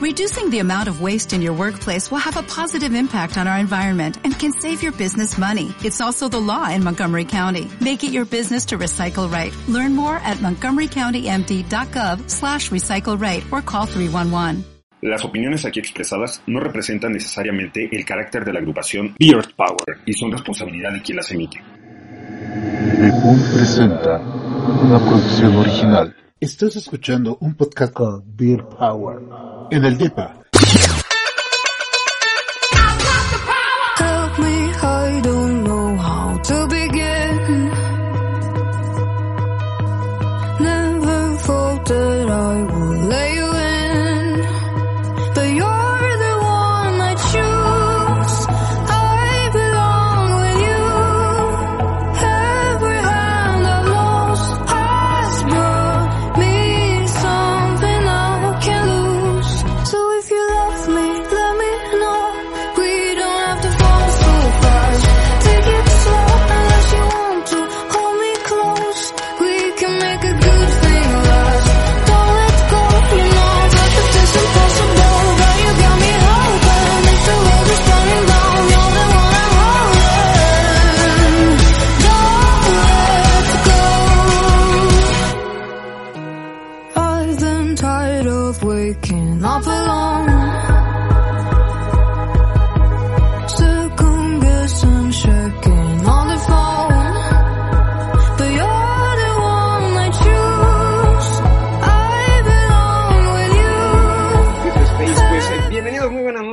Reducing the amount of waste in your workplace will have a positive impact on our environment and can save your business money. It's also the law in Montgomery County. Make it your business to recycle right. Learn more at montgomerycountymd.gov slash recycle right or call 311. Las opiniones aquí expresadas no representan necesariamente el carácter de la agrupación Beard Power y son responsabilidad de quien las emite. Lepón presenta una producción original. Estás escuchando un podcast con Beer Power en el DEPA.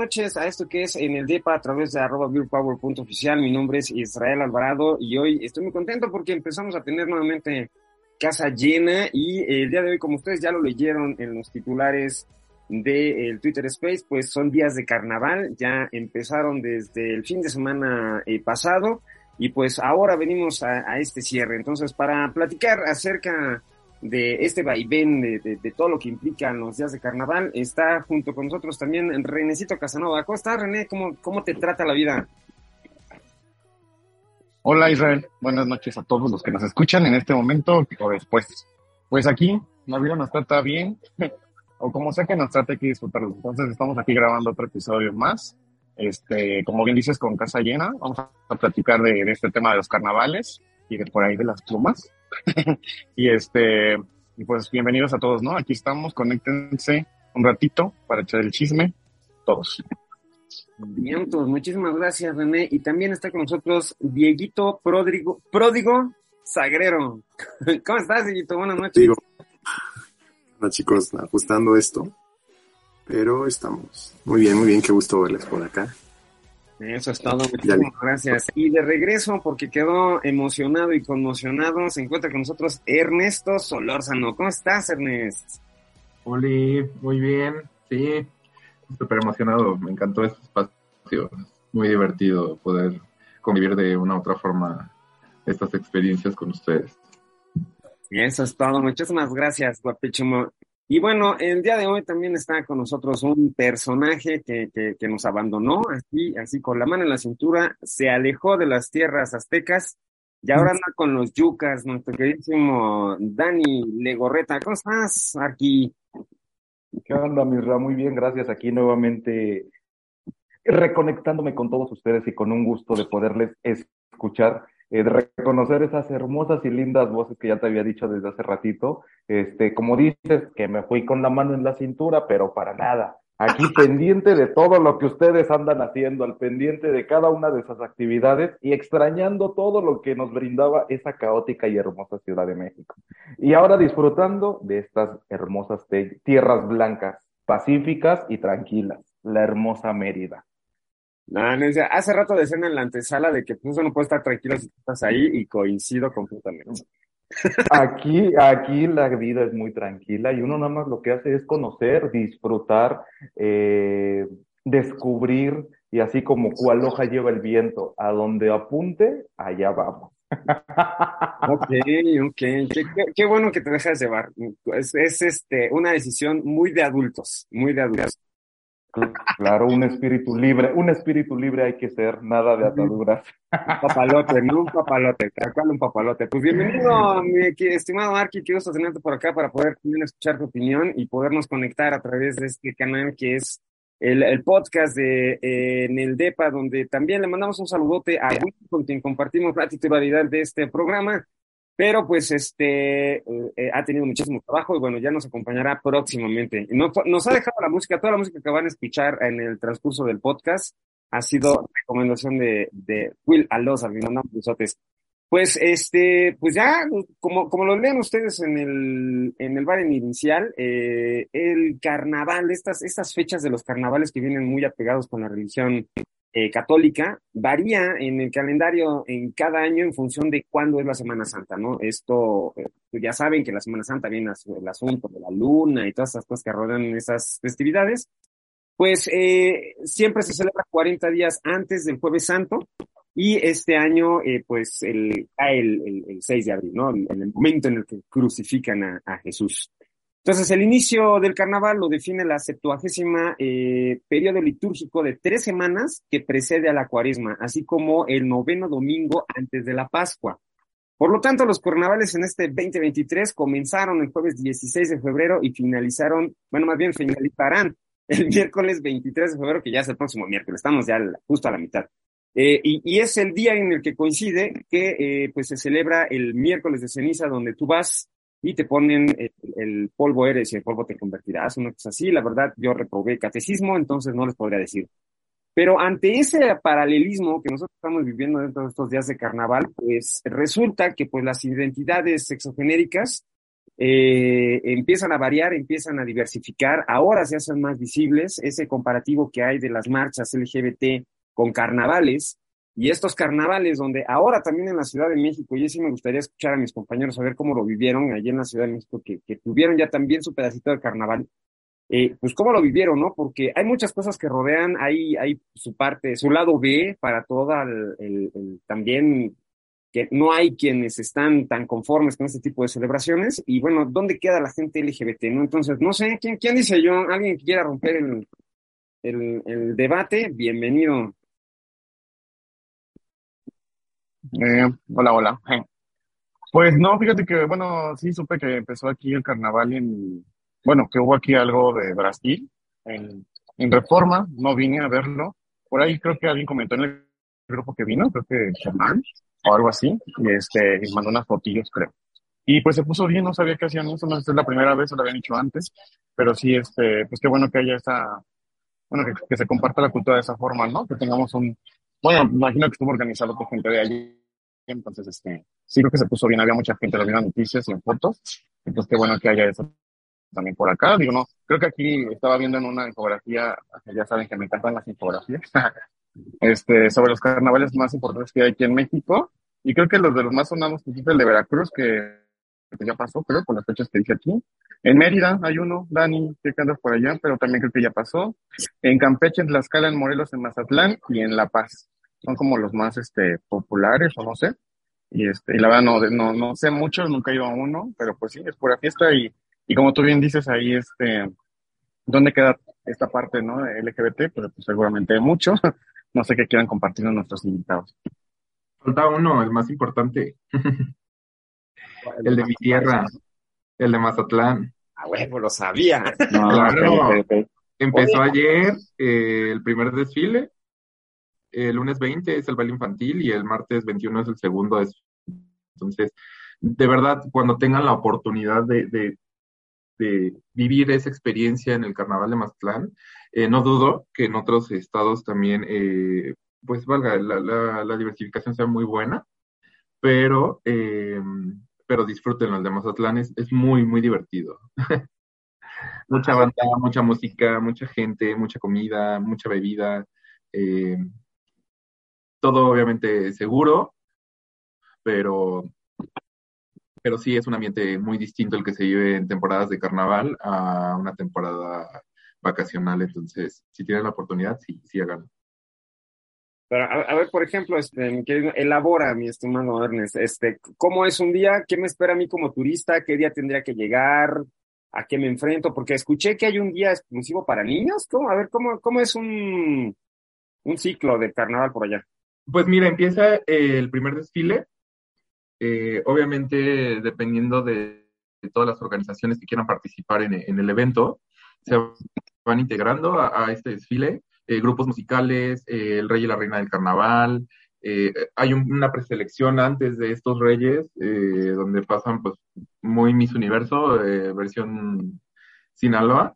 Noches a esto que es en el DEPA a través de arroba beerpower.oficial. Mi nombre es Israel Alvarado y hoy estoy muy contento porque empezamos a tener nuevamente casa llena y eh, el día de hoy, como ustedes ya lo leyeron en los titulares del Twitter Space, pues son días de carnaval, ya empezaron desde el fin de semana eh, pasado y pues ahora venimos a, a este cierre. Entonces, para platicar acerca de este vaivén, de, de, de, todo lo que implican los días de carnaval. Está junto con nosotros también Renecito Casanova. ¿Cómo estás, René? ¿Cómo, ¿Cómo te trata la vida? Hola Israel, buenas noches a todos los que nos escuchan en este momento o después. Pues aquí la vida nos trata bien, o como sea que nos trate, hay que disfrutarlo. Entonces estamos aquí grabando otro episodio más. Este, como bien dices, con casa llena, vamos a platicar de, de este tema de los carnavales y de por ahí de las plumas. y este, y pues bienvenidos a todos, ¿no? Aquí estamos, conéctense un ratito para echar el chisme, todos. Bien, pues muchísimas gracias, René. Y también está con nosotros Dieguito Pródigo, Pródigo Sagrero. ¿Cómo estás, Dieguito? Buenas noches. Digo, hola chicos, ajustando esto. Pero estamos muy bien, muy bien. Qué gusto verles por acá. Eso es todo, muchísimas gracias. Y de regreso, porque quedó emocionado y conmocionado, se encuentra con nosotros Ernesto Solórzano. ¿Cómo estás, Ernest? Hola, muy bien, sí, súper emocionado, me encantó este espacio, muy divertido poder convivir de una u otra forma estas experiencias con ustedes. Eso es todo, muchísimas gracias, guapísimo. Y bueno, el día de hoy también está con nosotros un personaje que, que, que, nos abandonó, así, así con la mano en la cintura, se alejó de las tierras aztecas y ahora anda con los yucas, nuestro queridísimo Dani Legorreta. ¿Cómo estás aquí? ¿Qué onda, Misra? Muy bien, gracias. Aquí nuevamente reconectándome con todos ustedes y con un gusto de poderles escuchar eh, de reconocer esas hermosas y lindas voces que ya te había dicho desde hace ratito. Este, como dices, que me fui con la mano en la cintura, pero para nada. Aquí pendiente de todo lo que ustedes andan haciendo, al pendiente de cada una de esas actividades y extrañando todo lo que nos brindaba esa caótica y hermosa Ciudad de México. Y ahora disfrutando de estas hermosas tierras blancas, pacíficas y tranquilas, la hermosa Mérida. No, no, hace rato decían en la antesala de que pues, uno puede estar tranquilo si estás ahí y coincido completamente. Aquí, aquí la vida es muy tranquila y uno nada más lo que hace es conocer, disfrutar, eh, descubrir y así como cual hoja lleva el viento, a donde apunte, allá vamos. Ok, ok, qué, qué, qué bueno que te dejas llevar. Es, es, este, una decisión muy de adultos, muy de adultos. Claro, un espíritu libre, un espíritu libre hay que ser, nada de ataduras. Un papalote, ¿no? Un papalote, tal cual un papalote. Pues bienvenido, mi estimado Arqui, qué gusto tenerte por acá para poder también escuchar tu opinión y podernos conectar a través de este canal que es el, el podcast de eh, en el DEPA, donde también le mandamos un saludote a Will, con quien compartimos la titularidad de este programa. Pero pues este eh, eh, ha tenido muchísimo trabajo y bueno, ya nos acompañará próximamente. No- nos ha dejado la música, toda la música que van a escuchar en el transcurso del podcast ha sido recomendación de, de Will mi mandamos besotes. Pues este, pues ya, como, como lo leen ustedes en el, en el bar inicial, eh, el carnaval, estas, estas fechas de los carnavales que vienen muy apegados con la religión eh, católica, varía en el calendario en cada año en función de cuándo es la Semana Santa, ¿no? Esto, eh, ya saben que la Semana Santa viene el asunto de la luna y todas esas cosas que rodean esas festividades. Pues eh, siempre se celebra 40 días antes del Jueves Santo y este año, eh, pues, el, el, el, el 6 de abril, ¿no? En el momento en el que crucifican a Jesús. Entonces, el inicio del carnaval lo define la septuagésima eh, periodo litúrgico de tres semanas que precede a la cuaresma, así como el noveno domingo antes de la Pascua. Por lo tanto, los carnavales en este 2023 comenzaron el jueves 16 de febrero y finalizaron, bueno, más bien finalizarán el miércoles 23 de febrero, que ya es el próximo miércoles, estamos ya justo a la mitad. Eh, y, y es el día en el que coincide que eh, pues se celebra el miércoles de ceniza, donde tú vas y te ponen el, polvo eres y el polvo te convertirás, una cosa así. La verdad, yo reprobé catecismo, entonces no les podría decir. Pero ante ese paralelismo que nosotros estamos viviendo dentro de estos días de carnaval, pues resulta que pues las identidades sexogenéricas eh, empiezan a variar, empiezan a diversificar, ahora se hacen más visibles ese comparativo que hay de las marchas LGBT con carnavales y estos carnavales donde ahora también en la Ciudad de México, y sí me gustaría escuchar a mis compañeros a ver cómo lo vivieron allí en la Ciudad de México, que, que tuvieron ya también su pedacito de carnaval, eh, pues cómo lo vivieron, ¿no? Porque hay muchas cosas que rodean, hay, hay su parte, su lado B para toda el, el- el- también que no hay quienes están tan conformes con este tipo de celebraciones y bueno, ¿dónde queda la gente LGBT, no? Entonces, no sé, ¿quién, quién dice yo? ¿Alguien que quiera romper el, el, el debate? Bienvenido. Eh, hola, hola. Eh, Pues no, fíjate que, bueno, sí supe que empezó aquí el carnaval en, bueno, que hubo aquí algo de Brasil, en, en Reforma, no vine a verlo. Por ahí creo que alguien comentó en el grupo que vino, creo que Germán, o algo así, y este, y mandó unas fotillos, creo. Y pues se puso bien, no sabía que hacían eso, no es la primera vez, o lo habían hecho antes, pero sí, este, pues qué bueno que haya esa, bueno, que, que se comparta la cultura de esa forma, ¿no? Que tengamos un, bueno, imagino que estuvo organizado por gente de allí, entonces, este, sí creo que se puso bien, había mucha gente, vi en noticias y en fotos, entonces qué bueno que haya eso también por acá, digo, no, creo que aquí estaba viendo en una infografía, ya saben que me encantan las infografías, este, sobre los carnavales más importantes que hay aquí en México, y creo que los de los más sonados, pues, es el de Veracruz, que que ya pasó, creo, por las fechas que dije aquí. En Mérida hay uno, Dani, que andas por allá, pero también creo que ya pasó. En Campeche, en Tlaxcala, en Morelos, en Mazatlán y en La Paz. Son como los más este, populares, o no sé. Y, este, y la verdad no, no, no sé mucho, nunca he ido a uno, pero pues sí, es pura fiesta y, y como tú bien dices ahí, este, ¿dónde queda esta parte, no? LGBT, pues seguramente hay mucho. No sé qué quieran compartir nuestros invitados. Falta uno, el más importante. El de mi tierra, el de Mazatlán. Ah, huevo, lo sabía. No, Claro. Empezó ayer eh, el primer desfile, el lunes 20 es el baile infantil y el martes 21 es el segundo desfile. Entonces, de verdad, cuando tengan la oportunidad de, de, de vivir esa experiencia en el Carnaval de Mazatlán, eh, no dudo que en otros estados también, eh, pues valga, la, la, la diversificación sea muy buena, pero, eh, pero disfrútenlo, el de Mazatlán es, es muy, muy divertido. mucha banda, mucha música, mucha gente, mucha comida, mucha bebida, eh, todo obviamente seguro, pero, pero sí es un ambiente muy distinto el que se vive en temporadas de carnaval a una temporada vacacional, entonces si tienen la oportunidad, sí, sí hagan. Pero, a, ver, por ejemplo, este, elabora, mi estimado Ernest, este, ¿cómo es un día? ¿Qué me espera a mí como turista? ¿Qué día tendría que llegar? a qué me enfrento, porque escuché que hay un día exclusivo para niños. ¿Cómo? A ver, ¿cómo, cómo es un, un ciclo de carnaval por allá? Pues mira, empieza eh, el primer desfile. eh, obviamente, dependiendo de, todas las organizaciones que quieran participar en, el evento, se van integrando a este desfile. Eh, grupos musicales, eh, el Rey y la Reina del Carnaval. eh, hay un- una preselección antes de estos reyes, donde pasan pues muy Miss Universo, versión Sinaloa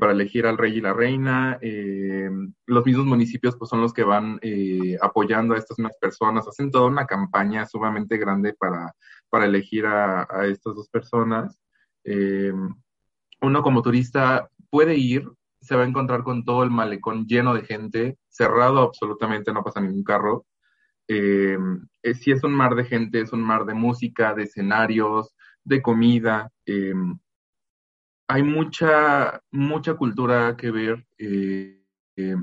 para elegir al rey y la reina. los mismos municipios pues son los que van apoyando a estas mismas personas, hacen toda una campaña sumamente grande para, para elegir a, estas dos personas. Uno como turista puede ir, se va a encontrar con todo el malecón lleno de gente, cerrado absolutamente, no pasa ningún carro. Eh, eh, si es un mar de gente, es un mar de música, de escenarios, de comida. eh, hay mucha, mucha cultura que ver. eh, eh,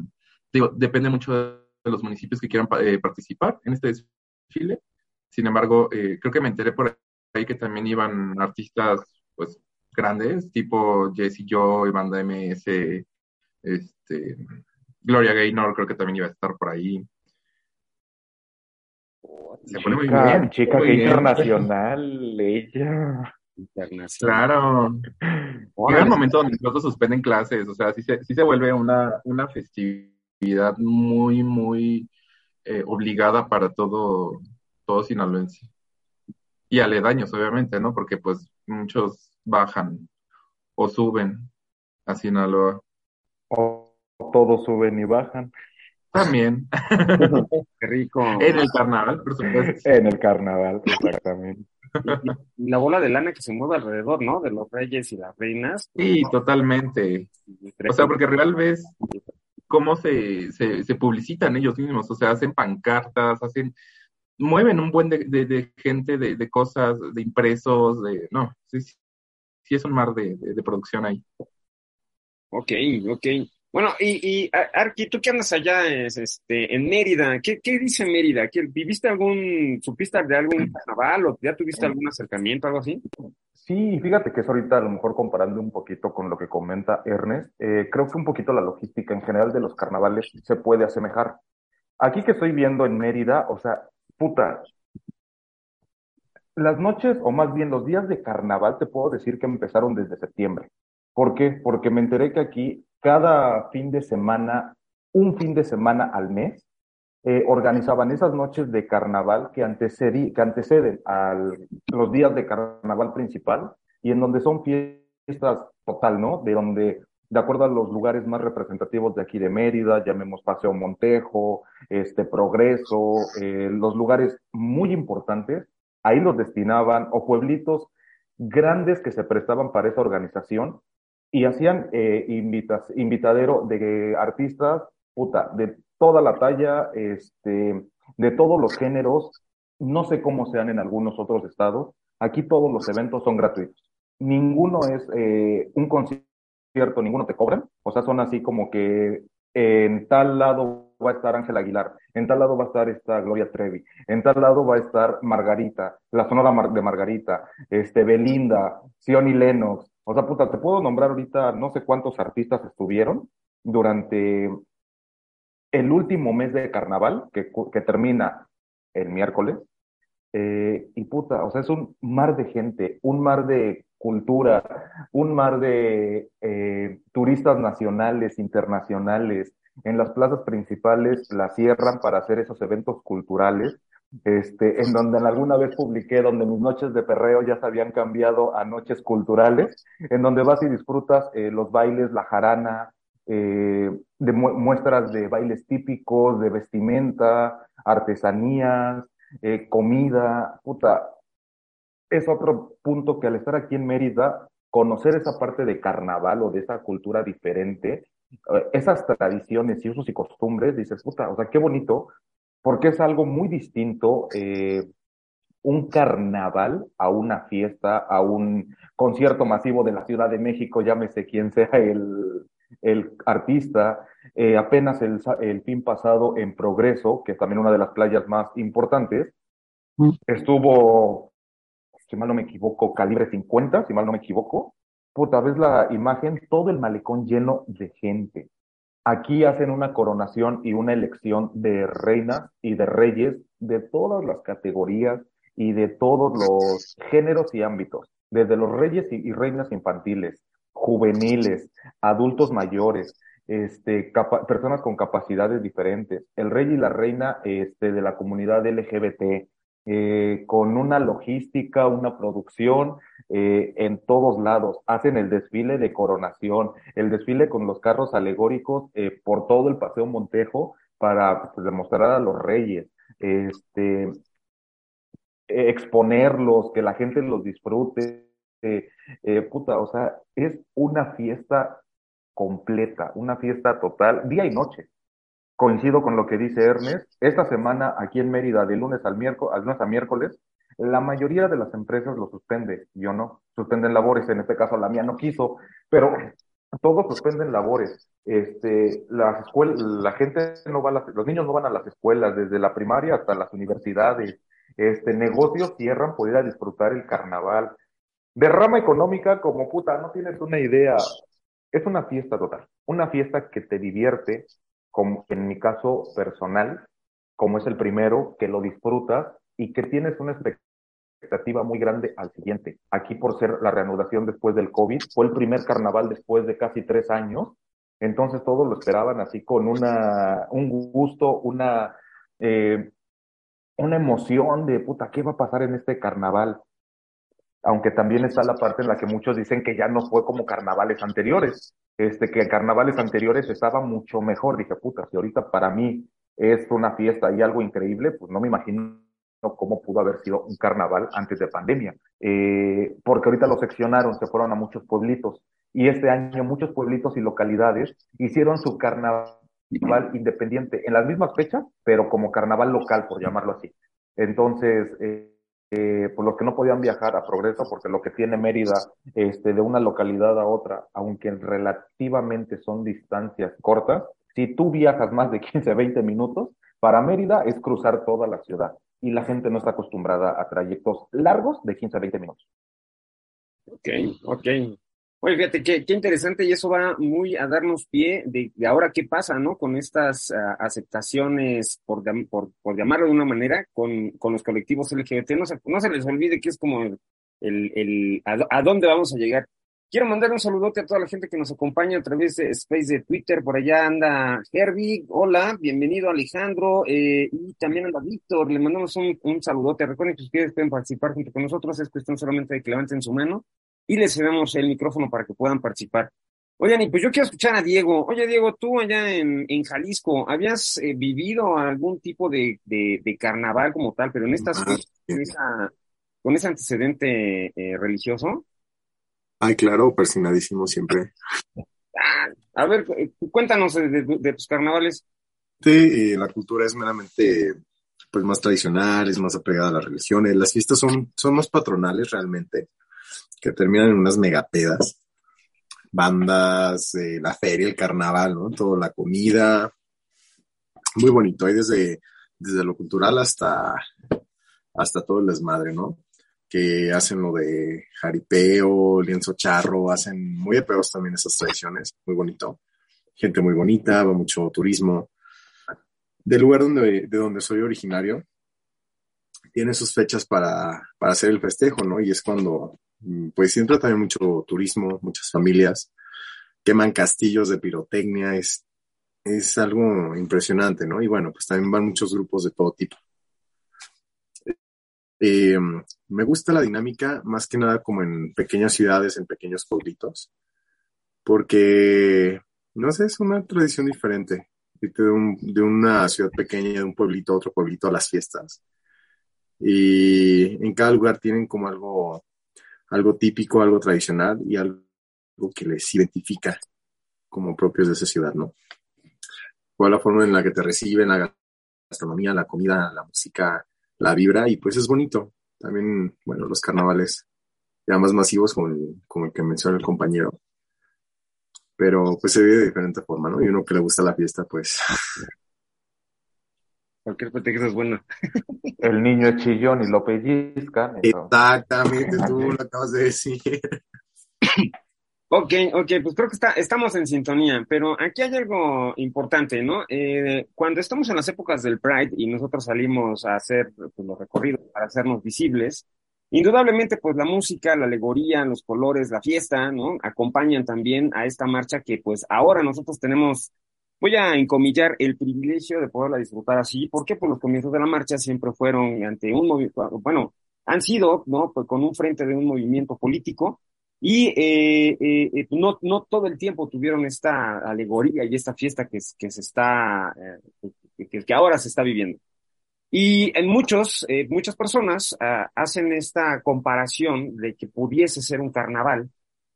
digo, depende mucho de los municipios que quieran eh, participar en este desfile. Sin embargo, creo que me enteré por ahí que también iban artistas pues grandes, tipo Jesse Joy, Banda MS, este, Gloria Gaynor, creo que también iba a estar por ahí. Se pone muy Chica, bien. chica, muy bien. internacional ella. Internacional. Claro. Llega el momento donde incluso suspenden clases, o sea, sí se, sí se vuelve una, una festividad muy, muy eh, obligada para todo, todo sinaloense. Y aledaños, obviamente, ¿no? Porque pues muchos bajan o suben a Sinaloa. O todos suben y bajan. También. Qué rico. En el carnaval, por supuesto. En el carnaval, exactamente. Y la bola de lana que se mueve alrededor, ¿no? De los reyes y las reinas. Sí, totalmente. O sea, porque real ves cómo se, se, se publicitan ellos mismos, o sea, hacen pancartas, hacen, mueven un buen de, de, de gente, de, de cosas, de impresos, de, no, sí, sí, sí es un mar de, de, de producción ahí. Ok, ok. Bueno, y, y Ar- Arqui, tú que andas allá es, este, en Mérida, ¿qué, qué dice Mérida? ¿Qué- ¿Viviste algún, supiste de algún carnaval o ya tuviste algún acercamiento, algo así? Sí, fíjate que es ahorita a lo mejor comparando un poquito con lo que comenta Ernest, eh, creo que un poquito la logística en general de los carnavales se puede asemejar. Aquí que estoy viendo en Mérida, o sea, puta, las noches, o más bien los días de carnaval, te puedo decir que empezaron desde septiembre. ¿Por qué? Porque me enteré que aquí cada fin de semana, un fin de semana al mes, eh, organizaban esas noches de carnaval que, antecedi- que anteceden a los días de carnaval principal y en donde son fiestas total, ¿no? De donde, de acuerdo a los lugares más representativos de aquí de Mérida, llamemos Paseo Montejo, este Progreso, eh, los lugares muy importantes, ahí los destinaban, o pueblitos grandes que se prestaban para esa organización y hacían eh, invitadero de artistas, puta, de toda la talla, este, de todos los géneros. No sé cómo sean en algunos otros estados. Aquí todos los eventos son gratuitos. Ninguno es eh, un concierto, ninguno te cobran. O sea, son así como que en tal lado va a estar Ángel Aguilar, en tal lado va a estar esta Gloria Trevi, en tal lado va a estar Margarita, la Sonora de Margarita, este Belinda, Sioni Lennox. O sea, puta, te puedo nombrar ahorita no sé cuántos artistas estuvieron durante el último mes de carnaval, que termina el miércoles. Eh, y puta, o sea, es un mar de gente, un mar de cultura, un mar de eh, turistas nacionales, internacionales. En las plazas principales la cierran para hacer esos eventos culturales, este, en donde alguna vez publiqué donde mis noches de perreo ya se habían cambiado a noches culturales, en donde vas y disfrutas eh, los bailes, la jarana, eh, de mu- muestras de bailes típicos, de vestimenta, artesanías, eh, comida, puta. Es otro punto que al estar aquí en Mérida, conocer esa parte de carnaval o de esa cultura diferente, eh, esas tradiciones y usos y costumbres, dices, puta, o sea, qué bonito, porque es algo muy distinto, eh, un carnaval a una fiesta, a un concierto masivo de la Ciudad de México, llámese quien sea el, el artista. Eh, apenas el, el fin pasado en Progreso, que es también una de las playas más importantes, estuvo, si mal no me equivoco, calibre 50, si mal no me equivoco, puta, ves la imagen, todo el malecón lleno de gente. Aquí hacen una coronación y una elección de reinas y de reyes de todas las categorías y de todos los géneros y ámbitos, desde los reyes y, y reinas infantiles, juveniles, adultos mayores, este, personas con capacidades diferentes, el rey y la reina este, de la comunidad LGBT, eh, con una logística, una producción eh, en todos lados. Hacen el desfile de coronación, el desfile con los carros alegóricos eh, por todo el Paseo Montejo para pues, demostrar a los reyes, este, exponerlos, que la gente los disfrute. Eh, eh, puta, o sea, es una fiesta completa, una fiesta total, día y noche. Coincido con lo que dice Ernest. Esta semana aquí en Mérida, de lunes al miércoles, a miércoles, la mayoría de las empresas lo suspende, yo no. Suspenden labores, en este caso la mía no quiso, pero todos suspenden labores. Este, las escuelas, la gente no va a las, los niños no van a las escuelas, desde la primaria hasta las universidades. Este, negocios cierran por ir a disfrutar el carnaval. Derrama económica como puta, no tienes una idea. Es una fiesta total, una fiesta que te divierte, como en mi caso personal, como es el primero, que lo disfrutas y que tienes una expectativa muy grande al siguiente. Aquí por ser la reanudación después del COVID, fue el primer carnaval después de casi tres años, entonces todos lo esperaban así con una, un gusto, una, eh, una emoción de puta, ¿qué va a pasar en este carnaval? Aunque también está la parte en la que muchos dicen que ya no fue como carnavales anteriores, este, que carnavales anteriores estaba mucho mejor. Dije, puta, si ahorita para mí es una fiesta y algo increíble, pues no me imagino cómo pudo haber sido un carnaval antes de pandemia, eh, porque ahorita lo seccionaron, se fueron a muchos pueblitos y este año muchos pueblitos y localidades hicieron su carnaval independiente en las mismas fechas, pero como carnaval local, por llamarlo así. Entonces, eh, eh, por los que no podían viajar a Progreso, porque lo que tiene Mérida este, de una localidad a otra, aunque relativamente son distancias cortas, si tú viajas más de 15, 20 minutos, para Mérida es cruzar toda la ciudad y la gente no está acostumbrada a trayectos largos de 15 a 20 minutos. Ok, ok. Oye, fíjate, qué, qué interesante y eso va muy a darnos pie de, ahora qué pasa, ¿no? Con estas uh, aceptaciones, por, por, por, llamarlo de una manera, con, con los colectivos LGBT. No se, no se les olvide que es como el, el, a, dónde vamos a llegar. Quiero mandar un saludote a toda la gente que nos acompaña a través de Space de Twitter. Por allá anda Herbie. Hola, bienvenido Alejandro. Eh, y también anda Víctor. Le mandamos un, un saludote. Recuerden que ustedes pueden participar junto con nosotros. Es cuestión solamente de que levanten su mano y les cedemos el micrófono para que puedan participar. Oigan, y pues yo quiero escuchar a Diego. Oye, Diego, tú allá en, en Jalisco, ¿habías eh, vivido algún tipo de, de, de, carnaval como tal, pero en estas con, esa, con ese antecedente eh, religioso? Ay, claro, persinadísimo siempre. Ah, a ver, cuéntanos de, de tus carnavales. Sí, la cultura es meramente pues más tradicional, es más apegada a las religiones. Las fiestas son, son más patronales realmente que terminan en unas megapedas, bandas, eh, la feria, el carnaval, ¿no? Toda la comida, muy bonito, hay desde, desde lo cultural hasta, hasta todo el desmadre, ¿no? Que hacen lo de jaripeo, lienzo charro, hacen muy apegados también esas tradiciones, muy bonito. Gente muy bonita, va mucho turismo. Del lugar donde, de donde soy originario, tiene sus fechas para, para hacer el festejo, ¿no? Y es cuando pues entra también mucho turismo, muchas familias queman castillos de pirotecnia, es, es algo impresionante, ¿no? Y bueno, pues también van muchos grupos de todo tipo. Eh, me gusta la dinámica más que nada como en pequeñas ciudades, en pequeños pueblitos, porque, no sé, es una tradición diferente. De, un, de una ciudad pequeña, de un pueblito a otro pueblito a las fiestas. Y en cada lugar tienen como algo algo típico, algo tradicional y algo que les identifica como propios de esa ciudad, ¿no? Cuál la forma en la que te reciben, la gastronomía, la comida, la música, la vibra, y pues es bonito. También, bueno, los carnavales ya más masivos como el, como el que menciona el compañero. Pero pues se vive de diferente forma, ¿no? Y uno que le gusta la fiesta, pues Cualquier pretexto es bueno. El niño es chillón y lo pellizcan. Exactamente, tú lo acabas de decir. Ok, ok, pues creo que está, estamos en sintonía, pero aquí hay algo importante, ¿no? Eh, cuando estamos en las épocas del Pride y nosotros salimos a hacer pues, los recorridos para hacernos visibles, indudablemente pues la música, la alegoría, los colores, la fiesta, ¿no? Acompañan también a esta marcha que pues ahora nosotros tenemos, voy a encomillar el privilegio de poderla disfrutar así, porque pues los comienzos de la marcha siempre fueron ante un movimiento, bueno, han sido, ¿no? Pues con un frente de un movimiento político y eh, eh, eh, no, no todo el tiempo tuvieron esta alegoría y esta fiesta que, que se está, eh, que, que ahora se está viviendo. Y en muchos, eh, muchas personas ah, hacen esta comparación de que pudiese ser un carnaval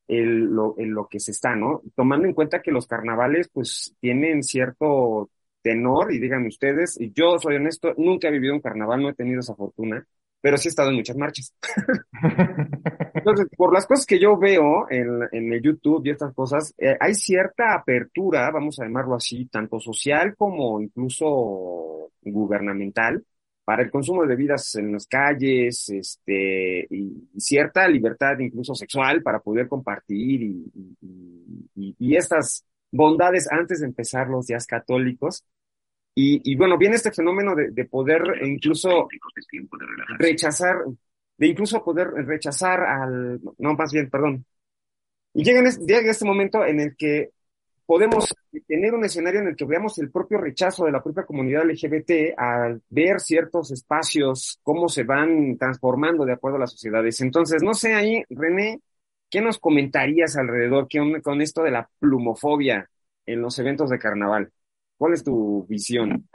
el, lo, el, lo que se está, ¿no? Tomando en cuenta que los carnavales pues tienen cierto tenor y díganme ustedes, y yo soy honesto, nunca he vivido un carnaval, no he tenido esa fortuna, pero sí he estado en muchas marchas. Entonces, por las cosas que yo veo en, en el YouTube y estas cosas, eh, hay cierta apertura, vamos a llamarlo así, tanto social como incluso gubernamental, para el consumo de bebidas en las calles, este, y, cierta libertad incluso sexual para poder compartir y, y, y, estas bondades antes de empezar los días católicos. Y, bueno, viene este fenómeno de, de poder incluso rechazar, de incluso poder rechazar al, no, más bien, perdón. Y llega, este, llega este momento en el que podemos tener un escenario en el que veamos el propio rechazo de la propia comunidad LGBT al ver ciertos espacios, cómo se van transformando de acuerdo a las sociedades. Entonces, no sé ahí, René, ¿qué nos comentarías alrededor ¿Qué, con esto de la plumofobia en los eventos de carnaval? ¿Cuál es tu visión?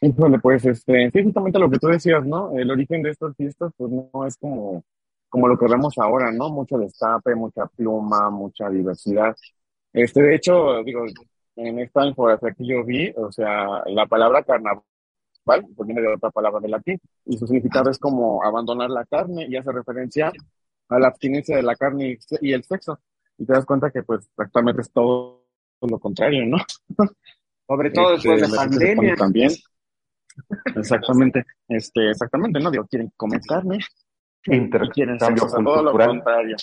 Híjole, pues, este, sí, justamente lo que tú decías, ¿no? El origen de estas fiestas, pues no es como, como lo que vemos ahora, ¿no? Mucho destape, mucha pluma, mucha diversidad. Este, de hecho, digo, en esta infografía que yo vi, o sea, la palabra carnaval, pues viene de otra palabra de latín, y su significado es como abandonar la carne y hace referencia a la abstinencia de la carne y el sexo. Y te das cuenta que, pues, actualmente es todo lo contrario, ¿no? Sobre todo después de pandemia. También. Exactamente, este, exactamente, ¿no? Digo, quieren comer carne, quieren sexo, o sea, todo lo contrario.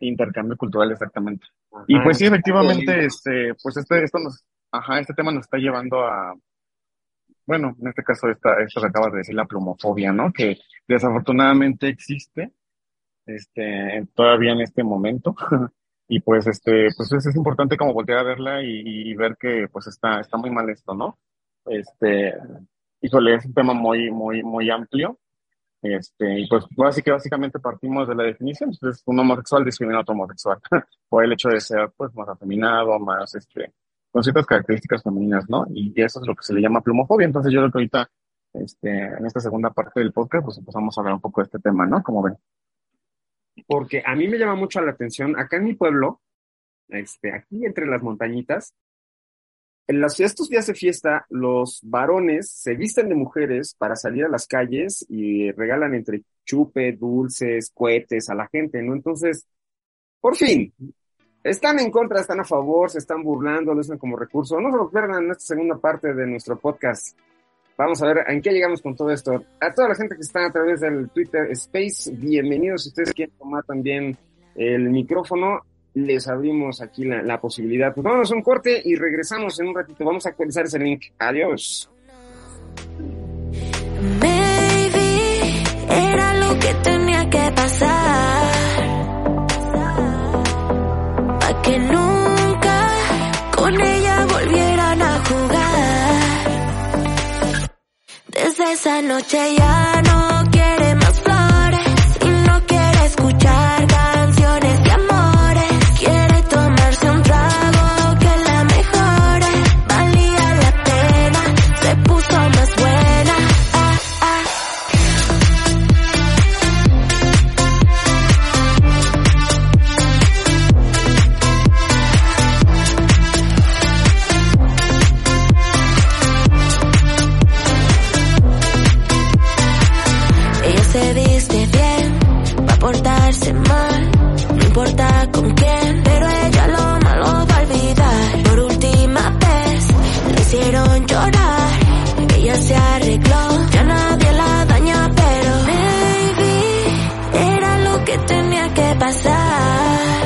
Intercambio cultural, exactamente. Ajá. Y pues sí, efectivamente, este, pues este, esto nos, ajá, este tema nos está llevando a, bueno, en este caso esta, esto que acabas de decir, la plumofobia, ¿no? Que desafortunadamente existe, este, todavía en este momento. y pues este, pues es, es, importante como voltear a verla y, y, ver que pues está, está muy mal esto, ¿no? Este, híjole, es un tema muy, muy, muy amplio. Este, y pues así que básicamente partimos de la definición, pues un homosexual discrimina a otro homosexual por el hecho de ser pues más afeminado, más este, con ciertas características femeninas, ¿no? Y eso es lo que se le llama plumofobia. Entonces yo creo que ahorita, este, en esta segunda parte del podcast, pues empezamos a hablar un poco de este tema, ¿no? Como ven. Porque a mí me llama mucho la atención, acá en mi pueblo, este, aquí entre las montañitas, en las, estos días de fiesta, los varones se visten de mujeres para salir a las calles y regalan entre chupe, dulces, cohetes a la gente, ¿no? Entonces, por fin, están en contra, están a favor, se están burlando, lo usan como recurso. No se lo pierdan en esta segunda parte de nuestro podcast. Vamos a ver en qué llegamos con todo esto. A toda la gente que está a través del Twitter Space, bienvenidos. Si ustedes quieren tomar también el micrófono, les abrimos aquí la, la posibilidad. Pues vámonos a un corte y regresamos en un ratito. Vamos a actualizar ese link. Adiós. Maybe era lo que tenía que pasar. Pa' que nunca con ella volvieran a jugar. Desde esa noche ya no quiere más flores y no quiere escuchar se arregló. Ya nadie la daña, pero baby, era lo que tenía que pasar.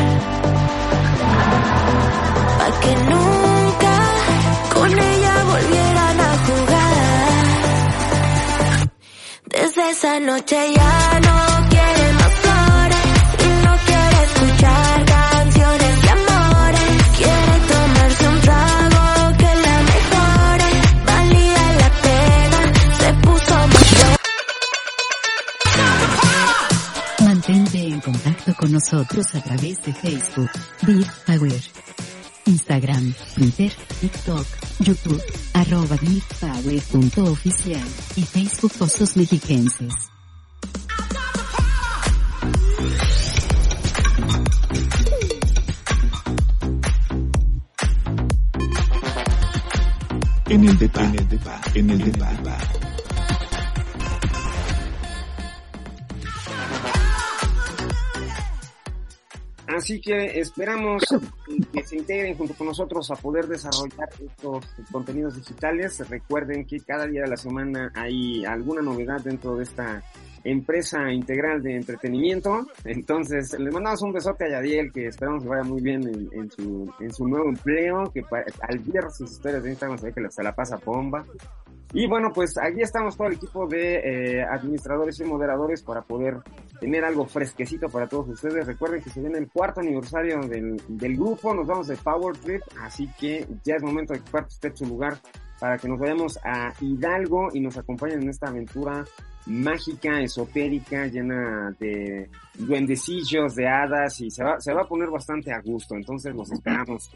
Pa' que nunca con ella volvieran a jugar. Desde esa noche ya no. Nosotros a través de Facebook, Beat Power, Instagram, Twitter, TikTok, YouTube, arroba beatpower.oficial y Facebook Osos Mexiquenses. En el depa, en el depa, en el depa. Así que esperamos que se integren junto con nosotros a poder desarrollar estos contenidos digitales. Recuerden que cada día de la semana hay alguna novedad dentro de esta empresa integral de entretenimiento. Entonces, le mandamos un besote a Yadiel, que esperamos que vaya muy bien en, su, en su nuevo empleo, que al ver sus historias de Instagram se ve que se la pasa bomba. Y bueno, pues aquí estamos todo el equipo de eh, administradores y moderadores para poder tener algo fresquecito para todos ustedes. Recuerden que se viene el cuarto aniversario del, del grupo, nos vamos de Power Trip, así que ya es momento de que parte usted su lugar para que nos vayamos a Hidalgo y nos acompañen en esta aventura mágica, esotérica, llena de duendecillos, de hadas y se va, se va a poner bastante a gusto, entonces los esperamos.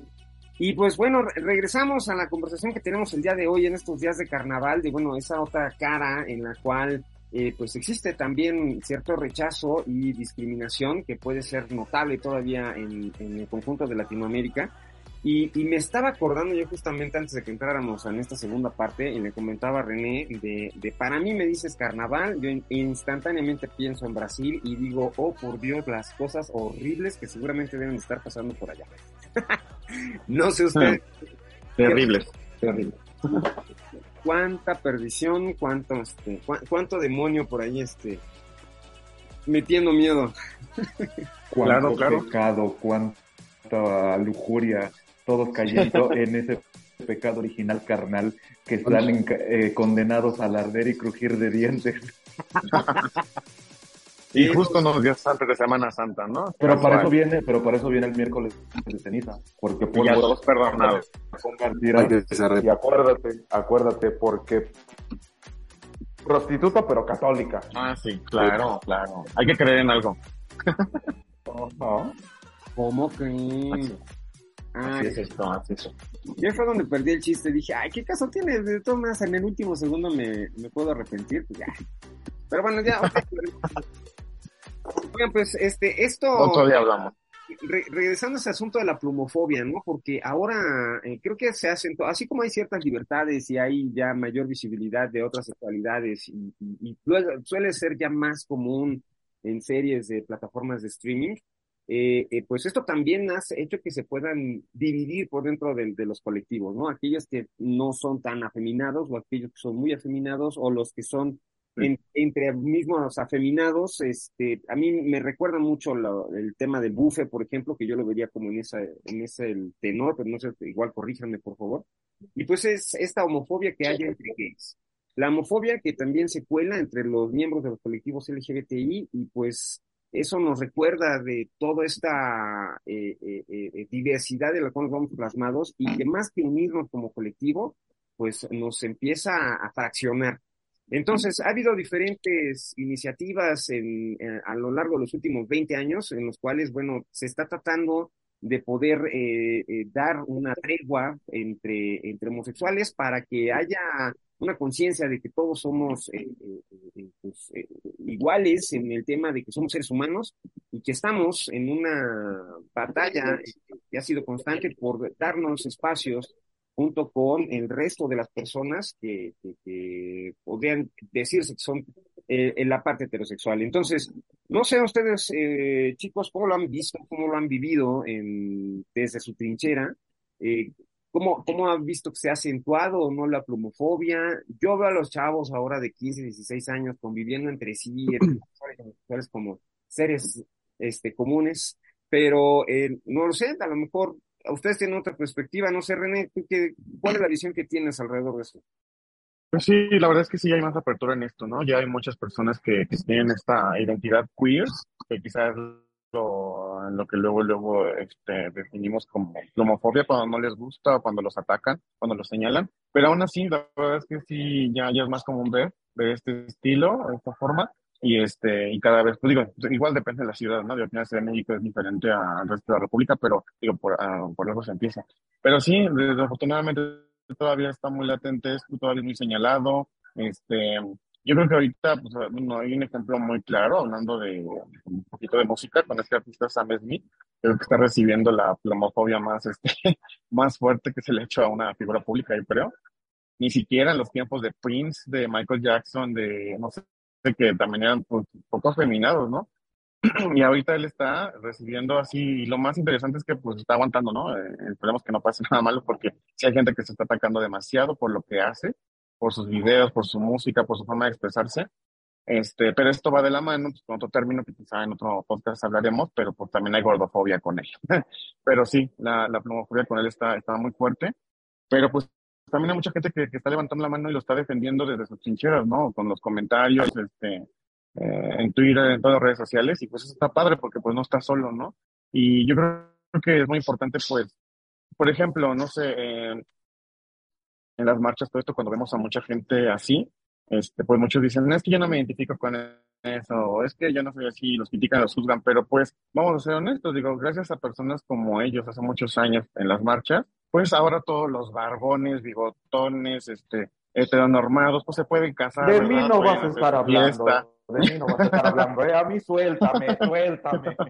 Y pues bueno, re- regresamos a la conversación que tenemos el día de hoy en estos días de carnaval, de bueno, esa otra cara en la cual eh, pues existe también cierto rechazo y discriminación que puede ser notable todavía en, en el conjunto de Latinoamérica. Y, y me estaba acordando yo justamente antes de que entráramos en esta segunda parte y le comentaba a René de, de para mí me dices carnaval, yo in- instantáneamente pienso en Brasil y digo, oh por Dios, las cosas horribles que seguramente deben de estar pasando por allá. no sé usted Terrible, terrible. cuánta perdición, cuánto este, cuánto demonio por ahí este metiendo miedo. Cuánto Claro, claro. pecado, cuánta lujuria, todos cayendo en ese pecado original carnal que están eh, condenados al arder y crujir de dientes. Y justo unos días antes de Semana Santa, ¿no? Pero para eso viene, pero para eso viene el miércoles de ceniza, porque Y ya todos perdonados. Y acuérdate, acuérdate, porque prostituta pero católica. Ah, sí, claro, claro. Hay que creer en algo. ¿Cómo que? Así, Ay, así es esto, así es. ya fue donde perdí el chiste. Dije, ay, ¿qué caso tiene? De todas maneras, en el último segundo me, me puedo arrepentir. Pues ya. Pero bueno, ya. Oigan, pues, este, esto. Otro día hablamos. re- regresando a ese asunto de la plumofobia, ¿no? Porque ahora eh, creo que se hacen, así como hay ciertas libertades y hay ya mayor visibilidad de otras sexualidades y, y- y luego suele ser ya más común en series de plataformas de streaming, eh, eh, pues esto también ha hecho que se puedan dividir por dentro del- de, los colectivos, ¿no? Aquellos que no son tan afeminados o aquellos que son muy afeminados o los que son en- entre mismos afeminados, este, a mí me recuerda mucho lo- el tema del bufe, por ejemplo, que yo lo vería como en esa, en ese el tenor, pero no sé, igual corríjanme, por favor. Y pues es esta homofobia que hay entre gays. La homofobia que también se cuela entre los miembros de los colectivos LGBTI y pues eso nos recuerda de toda esta eh, eh, eh, diversidad de la cual vamos plasmados y que más que unirnos como colectivo, pues nos empieza a, a fraccionar. Entonces, ha habido diferentes iniciativas en, a lo largo de los últimos 20 años en los cuales, bueno, se está tratando de poder eh, eh, dar una tregua entre, entre homosexuales para que haya una conciencia de que todos somos eh, eh, pues, iguales en el tema de que somos seres humanos y que estamos en una batalla que ha sido constante por darnos espacios junto con el resto de las personas que, que, que podrían decirse que son eh, en la parte heterosexual. Entonces, no sé ustedes, eh, chicos, cómo lo han visto, cómo lo han vivido en, desde su trinchera, eh, cómo, cómo han visto que se ha acentuado o no la plumofobia. Yo veo a los chavos ahora de 15, 16 años conviviendo entre sí, como seres este, comunes, pero eh, no lo sé, a lo mejor ustedes tienen otra perspectiva, no sé, René, ¿tú qué, ¿cuál es la visión que tienes alrededor de eso? Pues sí, la verdad es que sí hay más apertura en esto, ¿no? Ya hay muchas personas que, que tienen esta identidad queer, que quizás lo, lo que luego luego este, definimos como homofobia cuando no les gusta, cuando los atacan, cuando los señalan, pero aún así, la verdad es que sí, ya, ya es más común ver de este estilo, de esta forma, y este, y cada vez, pues digo, igual depende de la ciudad, ¿no? De opinión de México es diferente al resto de la República, pero digo, por, ah, por algo se empieza. Pero sí, desafortunadamente todavía está muy latente esto, todavía muy señalado. Este, yo creo que ahorita, pues, bueno, hay un ejemplo muy claro, hablando de un poquito de música, con este artista Sam Smith, creo que está recibiendo la homofobia más, este, más fuerte que se le ha hecho a una figura pública, yo creo. Ni siquiera en los tiempos de Prince, de Michael Jackson, de, no sé, que también eran pues, poco afeminados, ¿no? y ahorita él está recibiendo así, y lo más interesante es que pues está aguantando, ¿no? Eh, esperemos que no pase nada malo porque si hay gente que se está atacando demasiado por lo que hace, por sus videos, por su música, por su forma de expresarse. Este, pero esto va de la mano, pues, con otro término que quizá en otro podcast hablaremos, pero pues también hay gordofobia con él. pero sí, la, la plomofobia con él está, está muy fuerte, pero pues también hay mucha gente que, está levantando la mano y lo está defendiendo desde sus trincheras, ¿no? Con los comentarios, este, eh, en Twitter, en todas las redes sociales, y pues eso está padre porque pues no está solo, ¿no? Y yo creo que es muy importante, pues, por ejemplo, no sé, en las marchas, todo esto, cuando vemos a mucha gente así, este, pues muchos dicen, es que yo no me identifico con eso, es que yo no soy así, los critican, los juzgan, pero pues vamos a ser honestos, digo, gracias a personas como ellos hace muchos años en las marchas, pues ahora todos los barbones, bigotones, este, heteronormados, pues se pueden casar. De mí no vas a estar hablando. De mí no vas a estar hablando. Eh, a mí suéltame, suéltame.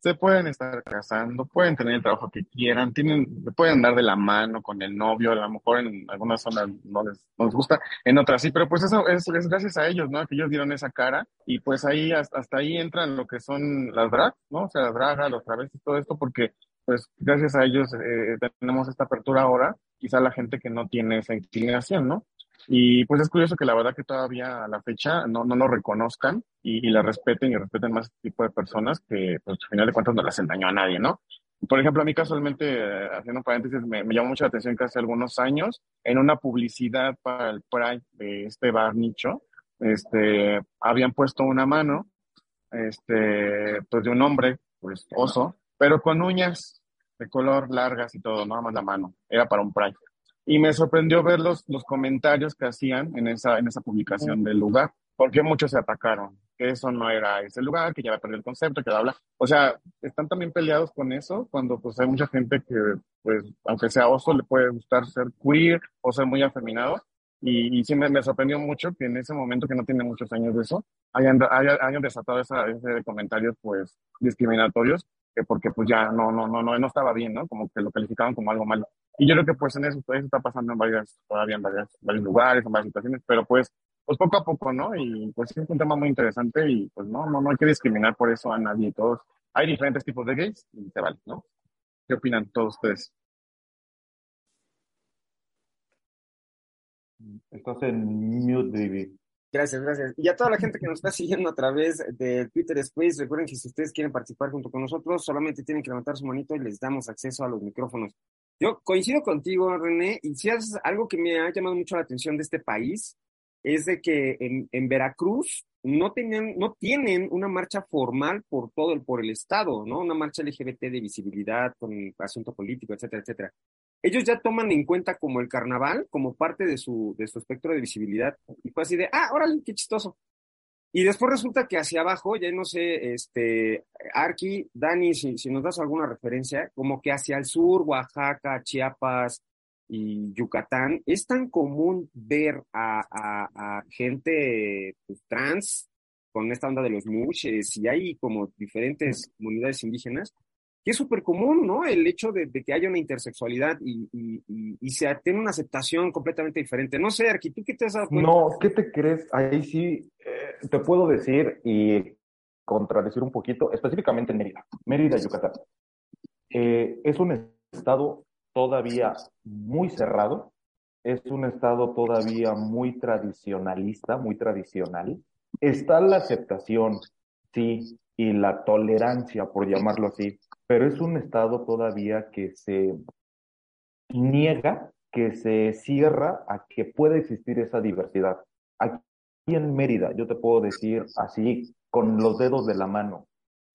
Se pueden estar casando, pueden tener el trabajo que quieran, tienen, pueden dar de la mano con el novio, a lo mejor en algunas zonas no les, no les gusta, en otras sí, pero pues eso es, es, gracias a ellos, ¿no? Que ellos dieron esa cara y pues ahí, hasta, hasta ahí entran lo que son las drag, ¿no? O sea, las dragas, los travestis, todo esto, porque pues gracias a ellos eh, tenemos esta apertura ahora, quizá la gente que no tiene esa inclinación, ¿no? Y pues es curioso que la verdad que todavía a la fecha no, no lo reconozcan y, y la respeten y respeten más este tipo de personas que pues al final de cuentas no le hacen daño a nadie, ¿no? Por ejemplo, a mí casualmente, haciendo un paréntesis, me, me, llamó mucho la atención que hace algunos años, en una publicidad para el Pride de este bar nicho, este, habían puesto una mano, este, pues de un hombre, pues oso, pero con uñas de color largas y todo, nada más la mano. Era para un Pride. Y me sorprendió ver los, los comentarios que hacían en esa, en esa publicación del lugar, porque muchos se atacaron, que eso no era ese lugar, que ya había perdido el concepto, que habla. O sea, están también peleados con eso, cuando pues hay mucha gente que, pues, aunque sea oso, le puede gustar ser queer o ser muy afeminado. Y, y sí me, sorprendió mucho que en ese momento, que no tiene muchos años de eso, hayan, hayan, hayan desatado esa, ese comentarios, pues, discriminatorios porque pues ya no, no, no, no, no estaba bien, ¿no? Como que lo calificaban como algo malo. Y yo creo que pues en eso, eso está pasando en varias, todavía en varias, varios lugares, en varias situaciones, pero pues, pues poco a poco, ¿no? Y pues es un tema muy interesante y pues no, no, no hay que discriminar por eso a nadie, todos. Hay diferentes tipos de gays y se vale, ¿no? ¿Qué opinan todos ustedes? Estás en mute, baby. Gracias, gracias. Y a toda la gente que nos está siguiendo a través de Twitter Space, recuerden que si ustedes quieren participar junto con nosotros, solamente tienen que levantar su manito y les damos acceso a los micrófonos. Yo coincido contigo, René, y si es algo que me ha llamado mucho la atención de este país, es de que en, Veracruz no tenían, no tienen una marcha formal por todo el, por el estado, ¿no? Una marcha LGBT de visibilidad con asunto político, etcétera, etcétera ellos ya toman en cuenta como el carnaval, como parte de su, de su espectro de visibilidad. Y fue así de, ah, órale, qué chistoso. Y después resulta que hacia abajo, ya no sé, este, Arki, Dani, si, si nos das alguna referencia, como que hacia el sur, Oaxaca, Chiapas y Yucatán, es tan común ver a, a, gente pues, trans con esta onda de los muches y hay como diferentes comunidades indígenas que es súper común, ¿no? El hecho de, de, que haya una intersexualidad y, y, y, y se tiene una aceptación completamente diferente. No sé, Arqui, ¿tú qué te has dado cuenta? No, ¿qué te crees? Ahí sí eh, te puedo decir y contradecir un poquito, específicamente en Mérida, Mérida, Yucatán. Eh, es un estado todavía muy cerrado, es un estado todavía muy tradicionalista, muy tradicional. Está la aceptación, sí, y la tolerancia, por llamarlo así, pero es un estado todavía que se niega, que se cierra a que pueda existir esa diversidad. Aquí en Mérida, yo te puedo decir así, con los dedos de la mano,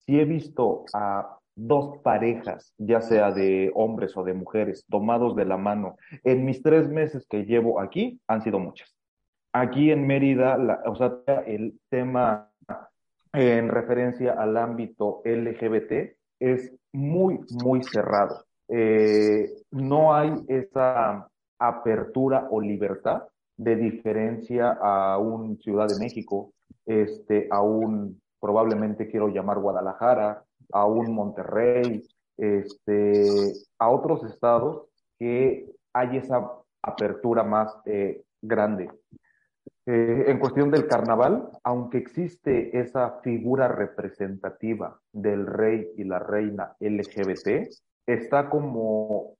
si he visto a dos parejas, ya sea de hombres o de mujeres, tomados de la mano, en mis tres meses que llevo aquí, han sido muchas. Aquí en Mérida, la, o sea, el tema en referencia al ámbito LGBT es muy, muy cerrado. Eh, no hay esa apertura o libertad de diferencia a un Ciudad de México, este, a un probablemente quiero llamar Guadalajara, a un Monterrey, este, a otros estados que hay esa apertura más eh, grande. Eh, en cuestión del carnaval, aunque existe esa figura representativa del rey y la reina LGBT, está como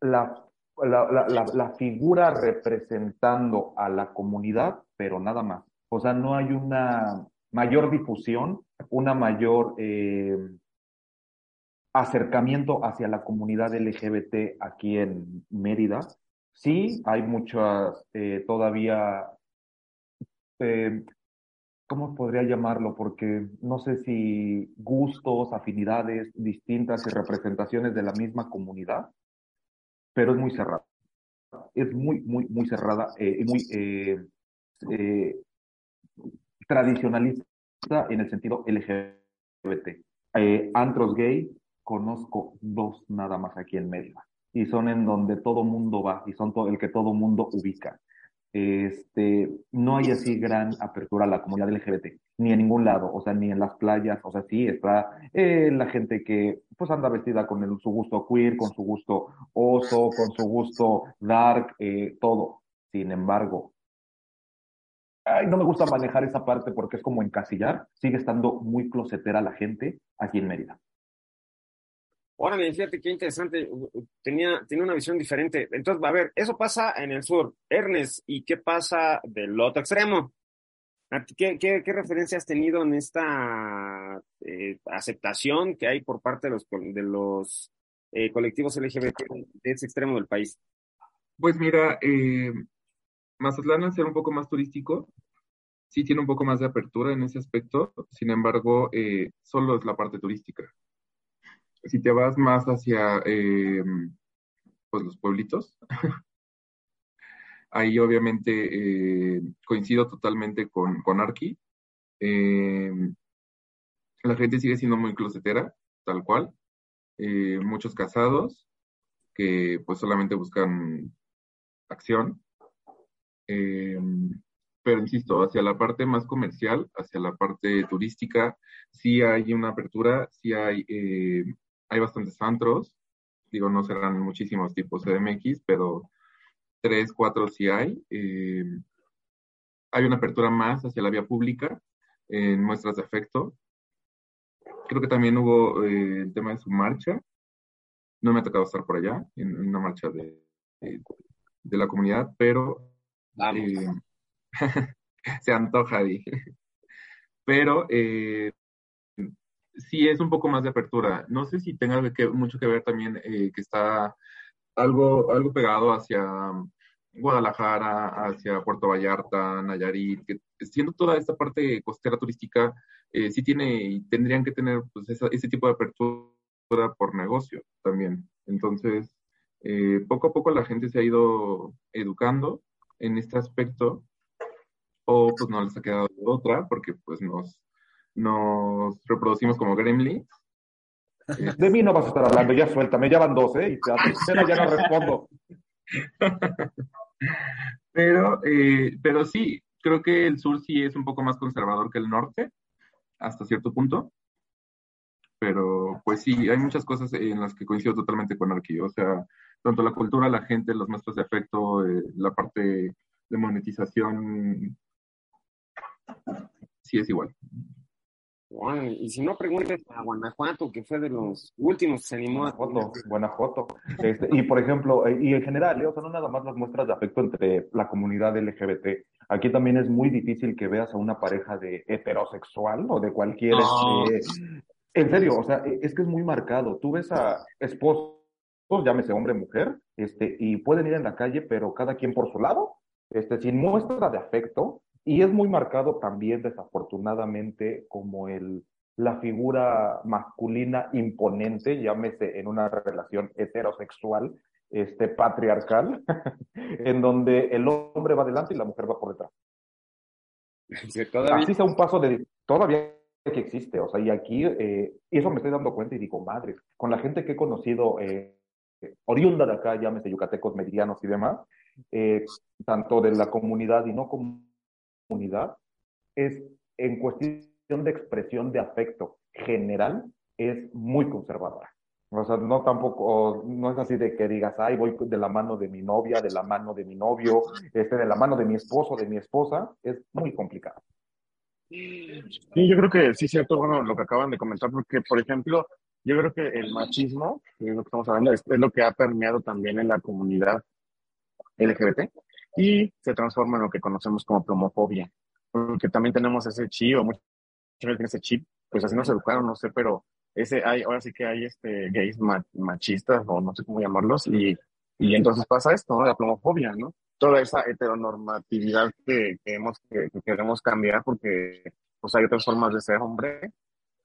la, la, la, la, figura representando a la comunidad, pero nada más. O sea, no hay una mayor difusión, una mayor eh, acercamiento hacia la comunidad LGBT aquí en Mérida. Sí, hay muchas eh, todavía eh, ¿cómo podría llamarlo? Porque no sé si gustos, afinidades distintas y representaciones de la misma comunidad, pero es muy cerrada. Es muy, muy, muy cerrada eh, y muy eh, eh, tradicionalista en el sentido LGBT. Antros gay, conozco dos nada más aquí en Mérida y son en donde todo mundo va y son el que todo mundo ubica este, no hay así gran apertura a la comunidad LGBT, ni en ningún lado, o sea, ni en las playas, o sea, sí, está eh, la gente que pues anda vestida con su gusto queer, con su gusto oso, con su gusto dark, eh, todo. Sin embargo, ay, no me gusta manejar esa parte porque es como encasillar, sigue estando muy closetera la gente aquí en Mérida. Órale, fíjate qué interesante. Tenía, tenía una visión diferente. Entonces, a ver, eso pasa en el sur. Ernest, ¿y qué pasa del otro extremo? ¿Qué, qué, qué referencia has tenido en esta eh, aceptación que hay por parte de los, de los eh, colectivos LGBT de ese extremo del país? Pues mira, eh, Mazatlán, al ser un poco más turístico, sí tiene un poco más de apertura en ese aspecto. Sin embargo, eh, solo es la parte turística si te vas más hacia eh, pues los pueblitos, ahí obviamente eh, coincido totalmente con, con Arki. Eh, la gente sigue siendo muy closetera, tal cual. Eh, muchos casados que pues solamente buscan acción. Eh, pero insisto, hacia la parte más comercial, hacia la parte turística, sí hay una apertura, sí hay hay bastantes antros, digo, no serán muchísimos tipos CDMX, pero tres, cuatro sí hay. Eh, hay una apertura más hacia la vía pública en muestras de afecto. Creo que también hubo eh, el tema de su marcha. No me ha tocado estar por allá, en, en una marcha de, de, de, la comunidad, pero eh, se antoja, dije. Pero eh, sí es un poco más de apertura. No sé si tenga mucho que ver también eh, que está algo, algo pegado hacia Guadalajara, hacia Puerto Vallarta, Nayarit, que siendo toda esta parte costera turística, eh, sí tiene y tendrían que tener pues, ese tipo de apertura por negocio también. Entonces, eh, poco a poco la gente se ha ido educando en este aspecto o pues no les ha quedado otra porque pues nos nos reproducimos como gremlins. De mí no vas a estar hablando, ya suéltame, ya van dos, ¿eh? Y te, ya no respondo. pero, eh, pero sí, creo que el sur sí es un poco más conservador que el norte, hasta cierto punto. Pero, pues sí, hay muchas cosas en las que coincido totalmente con Arqui. O sea, tanto la cultura, la gente, los maestros de efecto, eh, la parte de monetización, sí es igual. Bueno, y si no, preguntes a Guanajuato, que fue de los últimos que se animó a... Guanajuato. Este, y por ejemplo, eh, y en general, ¿eh? o sea, no nada más las muestras de afecto entre la comunidad LGBT. Aquí también es muy difícil que veas a una pareja de heterosexual o de cualquier... No. Este, En serio, o sea, es que es muy marcado. Tú ves a esposos, llámese hombre, mujer, este, y pueden ir en la calle, pero cada quien por su lado, este, sin muestra de afecto, y es muy marcado también, desafortunadamente, como el, la figura masculina imponente, llámese en una relación heterosexual, este, patriarcal, en donde el hombre va adelante y la mujer va por detrás. Sí, todavía- Así sea un paso de... Todavía que existe, o sea, y aquí, eh, y eso me estoy dando cuenta y digo, madre, con la gente que he conocido, eh, oriunda de acá, llámese yucatecos, meridianos y demás, eh, tanto de la comunidad y no comunidad, es en cuestión de expresión de afecto general, es muy conservadora. O sea, no tampoco, no es así de que digas, ay, voy de la mano de mi novia, de la mano de mi novio, este, de la mano de mi esposo, de mi esposa, es muy complicado. Sí, yo creo que sí es cierto, bueno, lo que acaban de comentar, porque, por ejemplo, yo creo que el machismo, que es lo que estamos hablando, es, es lo que ha permeado también en la comunidad LGBT y se transforma en lo que conocemos como plomofobia, porque también tenemos ese chip, o mucha gente tiene ese chip, pues así nos educaron, no sé, pero ese hay, ahora sí que hay este gays ma- machistas, o no sé cómo llamarlos, y, y entonces pasa esto, ¿no? La plomofobia, ¿no? Toda esa heteronormatividad que, que, hemos, que, que queremos cambiar porque pues hay otras formas de ser hombre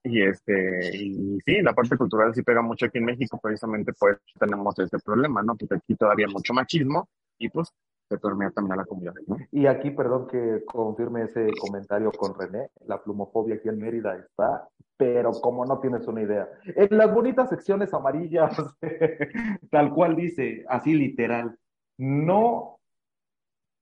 y este y sí, la parte cultural sí pega mucho aquí en México, precisamente por eso tenemos este problema, ¿no? Porque aquí todavía hay mucho machismo y pues se permea también a la comunidad, ¿no? Y aquí, perdón que confirme ese comentario con René, la plumofobia aquí en Mérida está, pero como no tienes una idea. En las bonitas secciones amarillas, tal cual dice, así literal, no...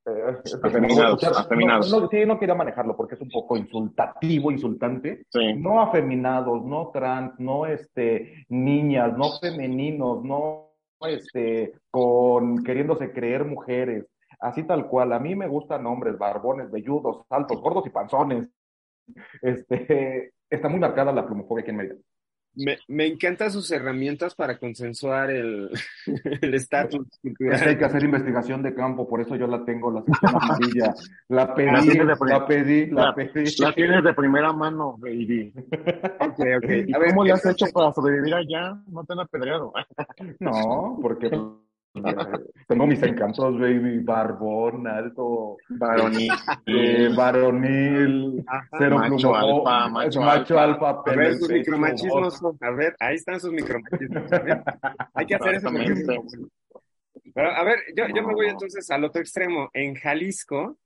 eh, Afeminados, no, afeminados. no, sí, no quería manejarlo porque es un poco insultativo, insultante. Sí. No afeminados, no trans, no este, niñas, no femeninos, no este, con queriéndose creer mujeres, así tal cual. A mí me gustan hombres, barbones, velludos, altos, gordos y panzones. Este, está muy marcada la plumofobia aquí en Mérida. Me, me encantan sus herramientas para consensuar el el estatus Es que hay que hacer investigación de campo, por eso yo la tengo, la sección amarilla. La pedí, de la pedí, la La, pedí. la tienes de primera mano, baby. Ok, ok. ¿Y A ver, cómo le has entonces, hecho para sobrevivir allá? No te han apedreado. No, porque pues, tengo mis encantos, baby, barbón, alto, Varonil. eh, varonil, cero Macho plumo- alfa, macho macho alfa. alfa, A ver, sus pecho, micromachismos. A ver, ahí están sus micromachismos. a ver. Hay que hacer eso. Pero, a ver, yo, yo me voy entonces al otro extremo. En Jalisco,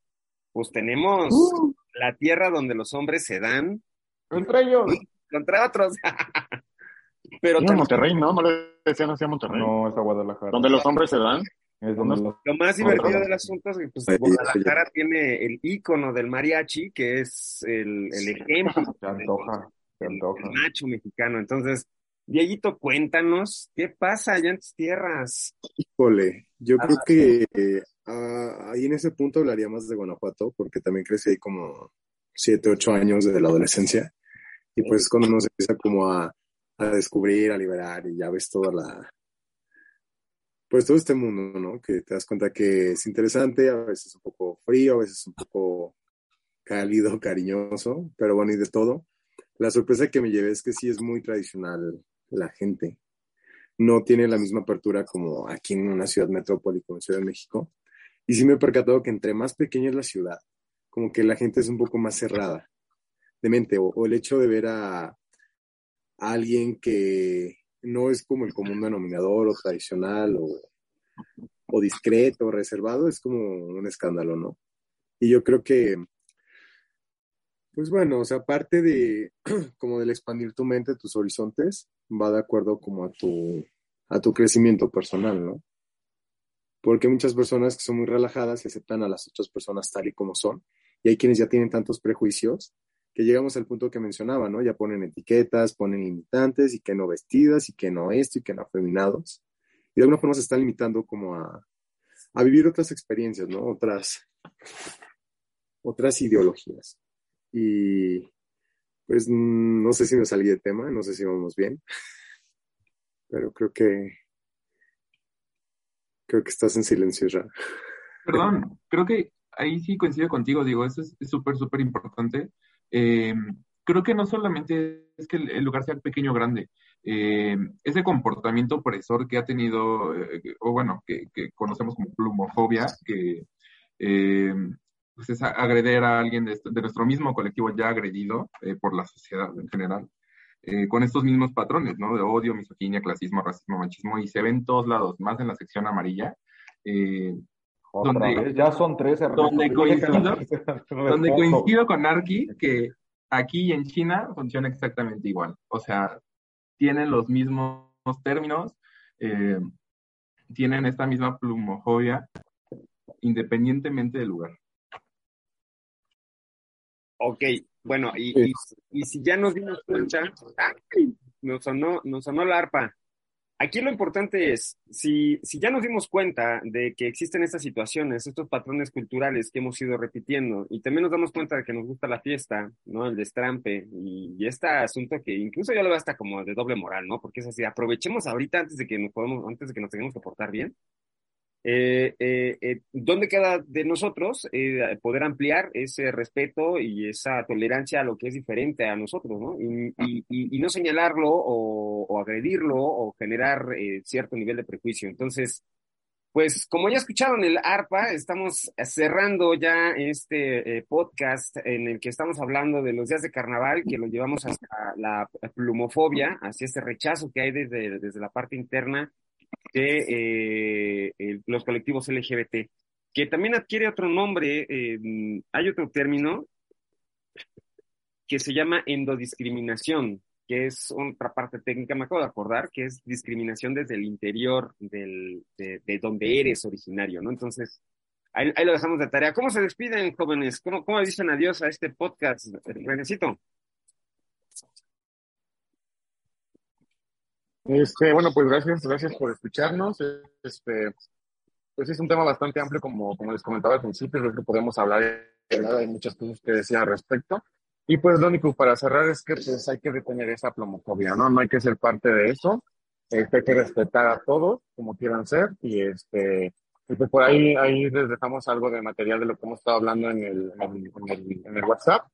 pues tenemos Uh. la tierra donde los hombres se dan Entre ellos. contra otros. Pero En Monterrey, ¿no? No le decían así a Monterrey. No, es a Guadalajara. Donde los hombres se dan. Es donde los- lo más divertido del asunto es que pues, Ahí, Guadalajara tiene el ícono del mariachi, que es el, el ejemplo Se antoja, se antoja. macho mexicano. Entonces, Dieguito, cuéntanos, ¿qué pasa allá en tus tierras? Híjole, yo creo que eh, ah, ahí en ese punto hablaría más de Guanajuato, porque también crecí ahí como siete, ocho años de la adolescencia. Y pues es cuando uno se empieza como a, a descubrir, a liberar, y ya ves toda la, pues todo este mundo, ¿no? Que te das cuenta que es interesante, a veces un poco frío, a veces un poco cálido, cariñoso, pero bueno, y de todo. La sorpresa que me llevé es que sí es muy tradicional la gente. No tiene la misma apertura como aquí en una ciudad metrópoli como Ciudad de México. Y sí me he percatado que entre más pequeña es la ciudad, como que la gente es un poco más cerrada de mente, o, o el hecho de ver a, alguien que no es como el común denominador o tradicional o, o discreto o reservado, es como un escándalo, ¿no? Y yo creo que, pues bueno, o sea, parte de como del expandir tu mente, tus horizontes, va de acuerdo como a tu, a tu crecimiento personal, ¿no? Porque hay muchas personas que son muy relajadas y aceptan a las otras personas tal y como son, y hay quienes ya tienen tantos prejuicios que llegamos al punto que mencionaba, ¿no? Ya ponen etiquetas, ponen limitantes y que no vestidas y que no esto y que no afeminados. Y de alguna forma se están limitando como a, a vivir otras experiencias, ¿no? Otras, otras ideologías. Y pues no sé si me salí de tema, no sé si vamos bien, pero creo que creo que estás en silencio, Ra. Perdón, creo que ahí sí coincido contigo, digo, eso es es súper, súper importante. Eh, creo que no solamente es que el, lugar sea pequeño o grande, eh, ese comportamiento opresor que ha tenido, eh, o bueno, que, conocemos como plumofobia, que pues es agreder a alguien de, nuestro mismo colectivo ya agredido por la sociedad en general, con estos mismos patrones, ¿no? De odio, misoginia, clasismo, racismo, machismo, y se ven en todos lados, más en la sección amarilla. Eh, donde, ya son tres donde coincido, donde coincido con Arki que aquí y en China funciona exactamente igual. O sea, tienen los mismos términos, eh, tienen esta misma plumofobia, independientemente del lugar. Ok, bueno, y, y, y si ya nos dimos cuenta, ¡ay! nos sonó, nos sonó la arpa. Aquí lo importante es, si, si ya nos dimos cuenta de que existen estas situaciones, estos patrones culturales que hemos ido repitiendo, y también nos damos cuenta de que nos gusta la fiesta, ¿no? El destrampe, y, y este asunto que incluso yo lo veo hasta como de doble moral, ¿no? Porque es así, aprovechemos ahorita antes de que nos podamos, antes de que nos tengamos que portar bien. Eh, eh, eh, ¿Dónde queda de nosotros eh, poder ampliar ese respeto y esa tolerancia a lo que es diferente a nosotros, ¿no? Y, y, y no señalarlo o, o, agredirlo o generar eh, cierto nivel de prejuicio. Entonces, pues como ya escucharon el ARPA, estamos cerrando ya este eh, podcast en el que estamos hablando de los días de carnaval, que lo llevamos hasta la plumofobia, hacia este rechazo que hay desde, desde la parte interna de eh, el, los colectivos LGBT, que también adquiere otro nombre, eh, hay otro término que se llama endodiscriminación, que es otra parte técnica, me acabo de acordar, que es discriminación desde el interior del, de, de donde eres originario, ¿no? Entonces, ahí, ahí, lo dejamos de tarea. ¿Cómo se despiden, jóvenes? ¿Cómo, cómo dicen adiós a este podcast? Renecito. Este, bueno, pues gracias, gracias por escucharnos. Este, pues es un tema bastante amplio, como, como les comentaba al principio, creo que podemos hablar de muchas cosas que decía al respecto. Y pues lo único para cerrar es que pues hay que detener esa plomofobia, ¿no? No hay que ser parte de eso. Este, hay que respetar a todos como quieran ser y este y pues por ahí ahí les dejamos algo de material de lo que hemos estado hablando en el, en el, en el WhatsApp.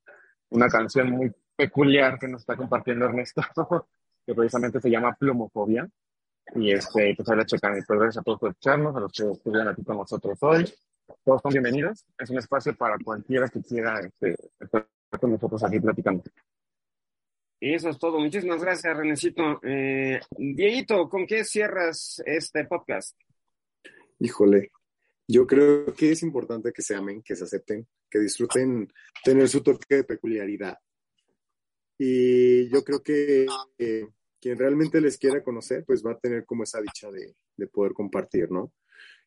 Una canción muy peculiar que nos está compartiendo Ernesto que precisamente se llama Plumofobia. Y este, pues ahí la checan. Y pues gracias a todos por escucharnos, a los que estuvieron aquí con nosotros hoy. Todos son bienvenidos. Es un espacio para cualquiera que quiera este, estar con nosotros aquí platicando. Eso es todo. Muchísimas gracias, Renecito. Eh, Dieguito, ¿con qué cierras este podcast? Híjole, yo creo que es importante que se amen, que se acepten, que disfruten tener su toque de peculiaridad. Y yo creo que eh, quien realmente les quiera conocer, pues va a tener como esa dicha de, de poder compartir, ¿no?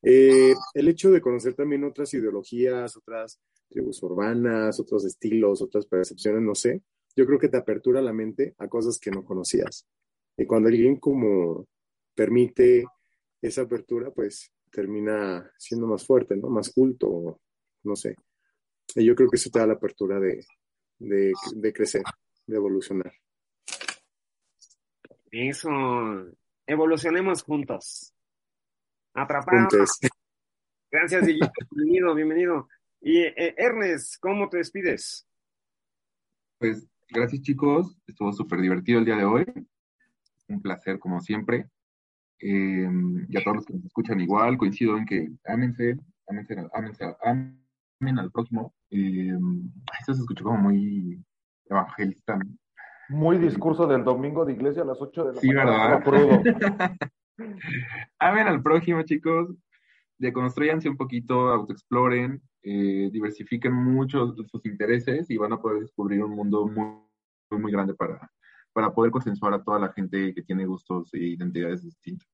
Eh, el hecho de conocer también otras ideologías, otras tribus urbanas, otros estilos, otras percepciones, no sé, yo creo que te apertura la mente a cosas que no conocías. Y cuando alguien como permite esa apertura, pues termina siendo más fuerte, ¿no? Más culto, no sé. Y yo creo que eso te da la apertura de crecer, de evolucionar. Eso, evolucionemos juntos. Atrapados. Juntos. Gracias, Dieguito. bienvenido, bienvenido. Y eh, Ernest, ¿cómo te despides? Pues gracias chicos, estuvo súper divertido el día de hoy. Un placer como siempre. Eh, y a todos los que nos escuchan igual, coincido en que ámense, ámense, ámense, amen al próximo. Eh, esto se escuchó como muy evangelista. Muy discurso del domingo de iglesia a las 8 de la sí, mañana. ¿verdad? Amen al prójimo, chicos. Deconstruyanse un poquito, autoexploren, eh, diversifiquen mucho sus intereses y van a poder descubrir un mundo muy, muy, muy grande para, para poder consensuar a toda la gente que tiene gustos e identidades distintas.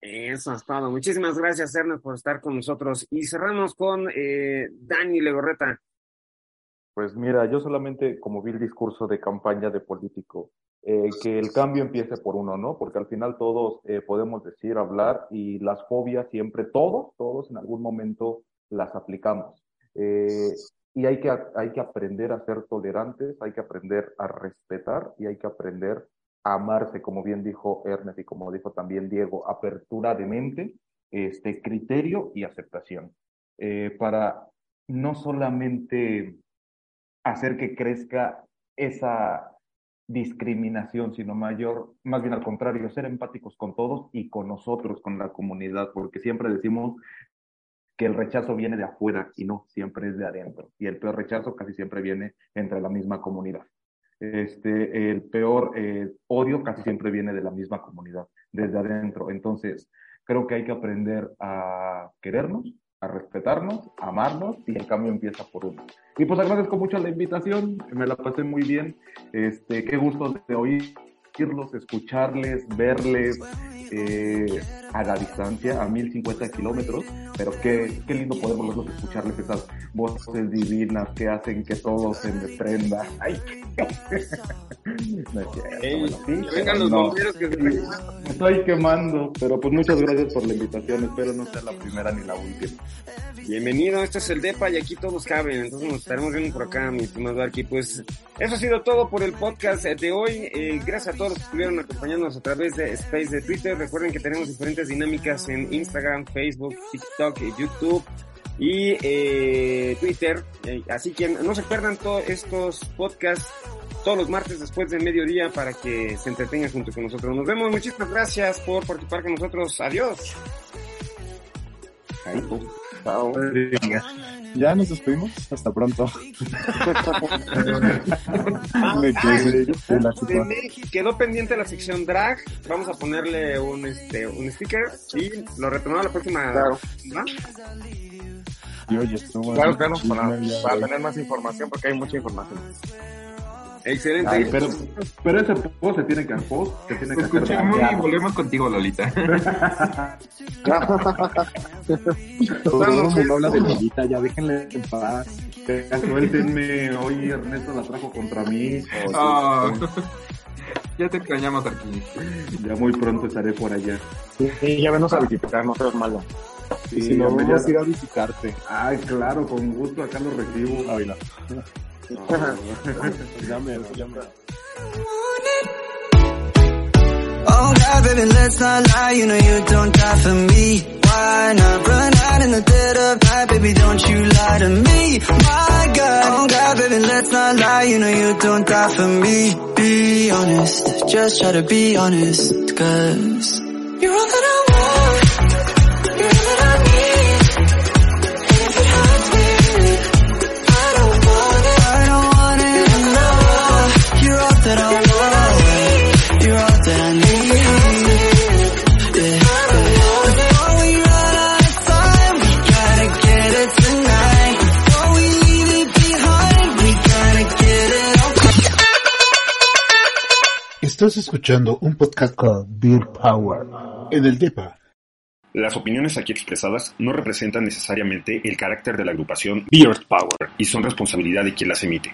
Eso es todo. Muchísimas gracias, Ernest, por estar con nosotros. Y cerramos con eh, Dani Legorreta. Pues mira, yo solamente como vi el discurso de campaña de político, eh, que el cambio empiece por uno, ¿no? Porque al final todos eh, podemos decir, hablar y las fobias siempre, todos, todos en algún momento las aplicamos. Eh, y hay que, hay que aprender a ser tolerantes, hay que aprender a respetar y hay que aprender a amarse, como bien dijo Ernest y como dijo también Diego, apertura de mente, este criterio y aceptación. para no solamente hacer que crezca esa discriminación, sino mayor, más bien al contrario, ser empáticos con todos y con nosotros, con la comunidad, porque siempre decimos que el rechazo viene de afuera y no, siempre es de adentro. Y el peor rechazo casi siempre viene entre la misma comunidad. Este, el peor eh, odio casi siempre viene de la misma comunidad, desde adentro. Entonces, creo que hay que aprender a querernos, a respetarnos, a amarnos y el cambio empieza por uno. Y pues agradezco mucho la invitación, me la pasé muy bien. Este, qué gusto de oírlos, escucharles, verles eh, a la distancia, a 1050 kilómetros, pero qué, qué lindo poder los dos escucharles esas voces divinas que hacen que todo se me prenda. Ay, no es cierto, Ey, bueno, sí, que vengan los no. bomberos que se Sí, me estoy quemando, pero pues muchas gracias por la invitación, espero no sea la primera ni la última. Bienvenido, este es el DEPA y aquí todos caben, entonces nos estaremos viendo por acá, mi estimado Arqui. Pues eso ha sido todo por el podcast de hoy. Eh, gracias a todos los que estuvieron acompañándonos a través de Space de Twitter. Recuerden que tenemos diferentes dinámicas en Instagram, Facebook, TikTok, YouTube y eh, Twitter. Eh, así que no se pierdan todos estos podcasts todos los martes después del mediodía para que se entretengan junto con nosotros. Nos vemos, muchísimas gracias por participar con nosotros. Adiós. Chao. Ya nos despedimos. Hasta pronto. Me quedé de la chupa. Quedó pendiente la sección drag. Vamos a ponerle un este un sticker y lo retomamos la próxima. Claro. ¿va? Y oye, estuvo Claro, claro, para, para tener más información, porque hay mucha información. Excelente. Ay, pero, pero ese post se tiene que post, se tiene que hacer Escuchamos y cambiar. volvemos contigo, Lolita. Mundo habla de Lolita, ya déjenle en paz. Suéltenme, hoy Ernesto la trajo contra mí. Ah, ya te extrañamos aquí. Ya muy pronto estaré por allá. Y ya venos a visitar, no seas malo. Y si no, hombre, vamos a ir a visitarte. Ay, claro, con gusto acá lo recibo. Ay, no. Oh God, baby, let's not lie. You know you don't die for me. Why not run out in the dead of night, baby? Don't you lie to me. My God, oh God, baby, let's not lie. You know you don't die for me. Be honest, just try to be honest, cause you're all that I Estás escuchando un podcast con Beer Power en el DEPA. Las opiniones aquí expresadas no representan necesariamente el carácter de la agrupación Beard Power y son responsabilidad de quien las emite.